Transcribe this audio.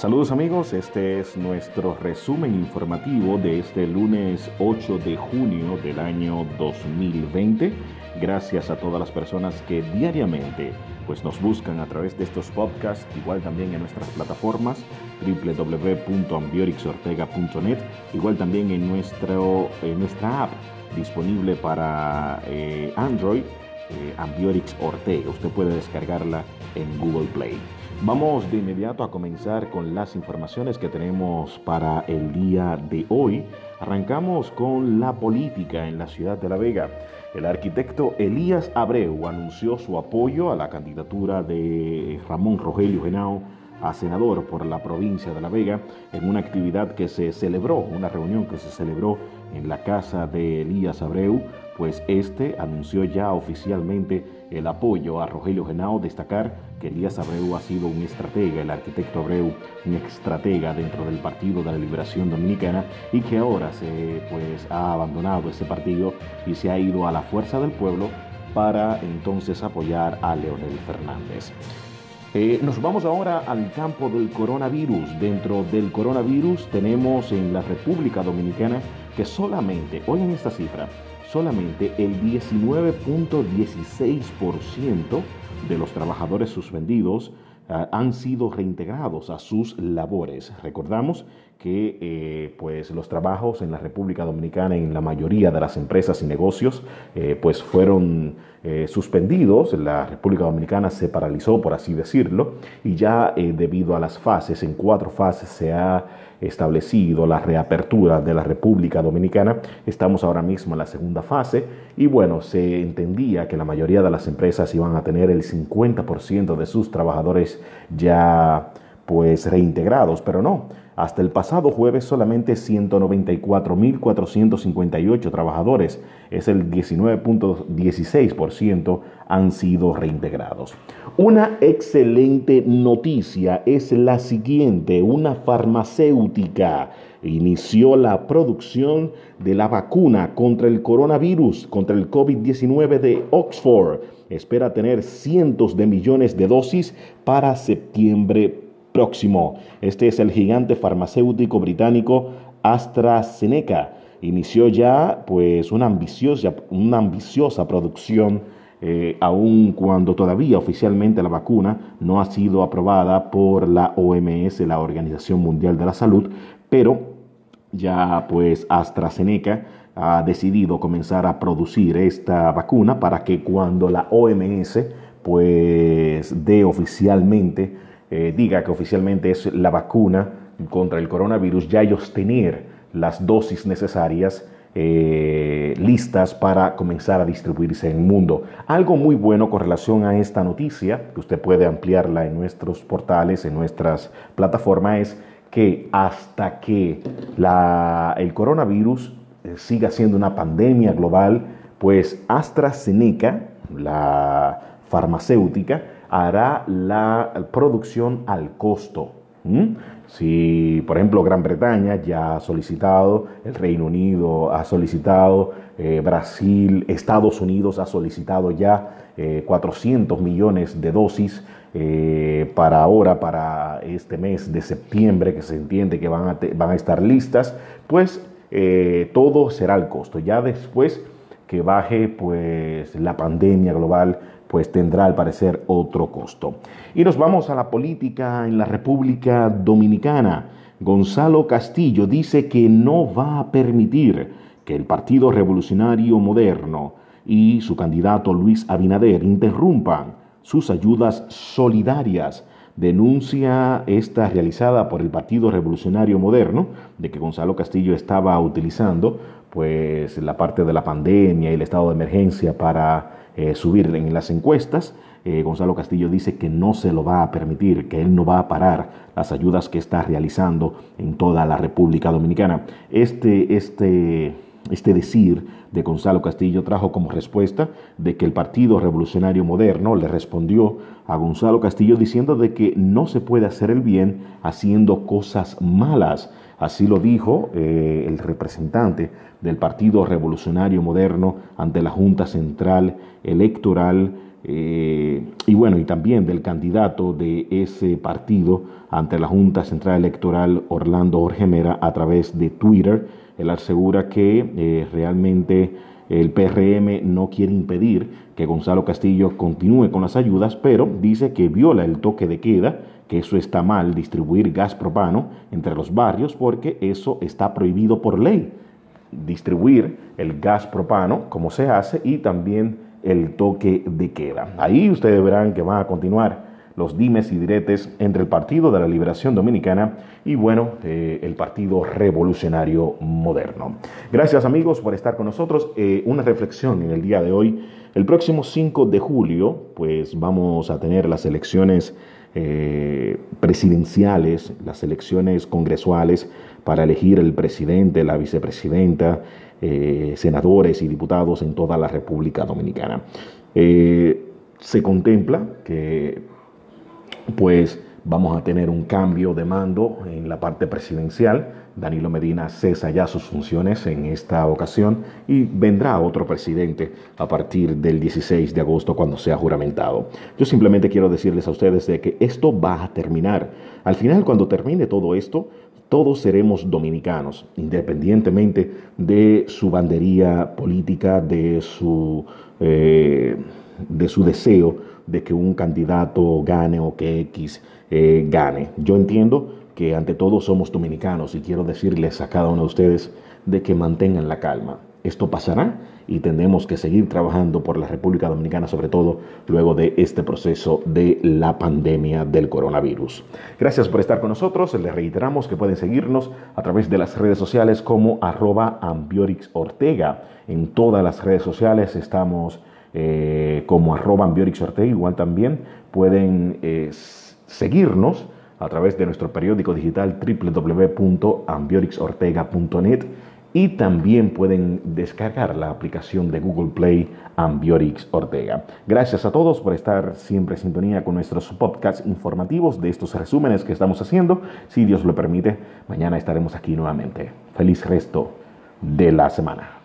Saludos amigos, este es nuestro resumen informativo de este lunes 8 de junio del año 2020. Gracias a todas las personas que diariamente pues nos buscan a través de estos podcasts, igual también en nuestras plataformas www.ambiorixortega.net, igual también en, nuestro, en nuestra app disponible para eh, Android, eh, Ambiorix Ortega. Usted puede descargarla en Google Play. Vamos de inmediato a comenzar con las informaciones que tenemos para el día de hoy. Arrancamos con la política en la ciudad de La Vega. El arquitecto Elías Abreu anunció su apoyo a la candidatura de Ramón Rogelio Genao a senador por la provincia de La Vega en una actividad que se celebró, una reunión que se celebró en la casa de Elías Abreu, pues este anunció ya oficialmente el apoyo a Rogelio Genao, destacar que Elías Abreu ha sido un estratega, el arquitecto Abreu, un estratega dentro del Partido de la Liberación Dominicana y que ahora se pues ha abandonado ese partido y se ha ido a la fuerza del pueblo para entonces apoyar a Leonel Fernández. Eh, nos vamos ahora al campo del coronavirus. Dentro del coronavirus tenemos en la República Dominicana que solamente, oigan esta cifra, solamente el 19.16% de los trabajadores suspendidos ah, han sido reintegrados a sus labores. Recordamos que eh, pues los trabajos en la República Dominicana en la mayoría de las empresas y negocios eh, pues fueron eh, suspendidos, la República Dominicana se paralizó por así decirlo y ya debido a las fases, en cuatro fases se ha establecido la reapertura de la República Dominicana. Estamos ahora mismo en la segunda fase y bueno, se entendía que la mayoría de las empresas iban a tener el 50% de sus trabajadores ya pues reintegrados, pero no. Hasta el pasado jueves solamente 194.458 trabajadores, es el 19.16%, han sido reintegrados. Una excelente noticia es la siguiente. Una farmacéutica inició la producción de la vacuna contra el coronavirus, contra el COVID-19 de Oxford. Espera tener cientos de millones de dosis para septiembre próximo. Este es el gigante farmacéutico británico AstraZeneca. Inició ya pues una ambiciosa, una ambiciosa producción eh, aun cuando todavía oficialmente la vacuna no ha sido aprobada por la OMS, la Organización Mundial de la Salud, pero ya pues AstraZeneca ha decidido comenzar a producir esta vacuna para que cuando la OMS pues dé oficialmente eh, diga que oficialmente es la vacuna contra el coronavirus, ya ellos tener las dosis necesarias eh, listas para comenzar a distribuirse en el mundo. Algo muy bueno con relación a esta noticia, que usted puede ampliarla en nuestros portales, en nuestras plataformas, es que hasta que la, el coronavirus eh, siga siendo una pandemia global, pues AstraZeneca, la farmacéutica, hará la producción al costo. Si, por ejemplo, Gran Bretaña ya ha solicitado, el Reino Unido ha solicitado, eh, Brasil, Estados Unidos ha solicitado ya 400 eh, millones de dosis eh, para ahora, para este mes de septiembre, que se entiende que van a, van a estar listas, pues todo será al costo. Ya después que baje pues la pandemia global, pues tendrá al parecer otro costo. Y nos vamos a la política en la República Dominicana. Gonzalo Castillo dice que no va a permitir que el Partido Revolucionario Moderno y su candidato Luis Abinader interrumpan sus ayudas solidarias. Denuncia esta realizada por el Partido Revolucionario Moderno de que Gonzalo Castillo estaba utilizando pues la parte de la pandemia y el estado de emergencia para eh, subir en las encuestas. Eh, Gonzalo Castillo dice que no se lo va a permitir, que él no va a parar las ayudas que está realizando en toda la República Dominicana. Este, este, este decir de Gonzalo Castillo trajo como respuesta de que el Partido Revolucionario Moderno le respondió a Gonzalo Castillo diciendo de que no se puede hacer el bien haciendo cosas malas. Así lo dijo eh, el representante del Partido Revolucionario Moderno ante la Junta Central Electoral eh, y bueno, y también del candidato de ese partido ante la Junta Central Electoral, Orlando Jorge Mera, a través de Twitter. Él asegura que eh, realmente el PRM no quiere impedir que Gonzalo Castillo continúe con las ayudas, pero dice que viola el toque de queda, que eso está mal, distribuir gas propano entre los barrios, porque eso está prohibido por ley. Distribuir el gas propano, como se hace, y también el toque de queda. Ahí ustedes verán que van a continuar los dimes y diretes entre el Partido de la Liberación Dominicana y bueno, eh, el Partido Revolucionario Moderno. Gracias amigos por estar con nosotros. Eh, una reflexión en el día de hoy. El próximo 5 de julio, pues vamos a tener las elecciones eh, presidenciales, las elecciones congresuales para elegir el presidente, la vicepresidenta, senadores y diputados en toda la República Dominicana. Se contempla que pues vamos a tener un cambio de mando en la parte presidencial. Danilo Medina cesa ya sus funciones en esta ocasión y vendrá otro presidente a partir del 16 de agosto cuando sea juramentado. Yo simplemente quiero decirles a ustedes de que esto va a terminar. Al final, cuando termine todo esto, todos seremos dominicanos, independientemente de su bandería política, de su, eh, de su deseo de que un candidato gane o que X eh, gane. Yo entiendo que ante todo somos dominicanos y quiero decirles a cada uno de ustedes de que mantengan la calma. Esto pasará y tenemos que seguir trabajando por la República Dominicana, sobre todo luego de este proceso de la pandemia del coronavirus. Gracias por estar con nosotros. Les reiteramos que pueden seguirnos a través de las redes sociales como arroba Ambiorix Ortega. En todas las redes sociales estamos eh, como arroba Ambiorix Ortega. Igual también pueden eh, seguirnos a través de nuestro periódico digital www.ambiorixortega.net y también pueden descargar la aplicación de Google Play Ambiorix Ortega. Gracias a todos por estar siempre en sintonía con nuestros podcasts informativos de estos resúmenes que estamos haciendo. Si Dios lo permite, mañana estaremos aquí nuevamente. Feliz resto de la semana.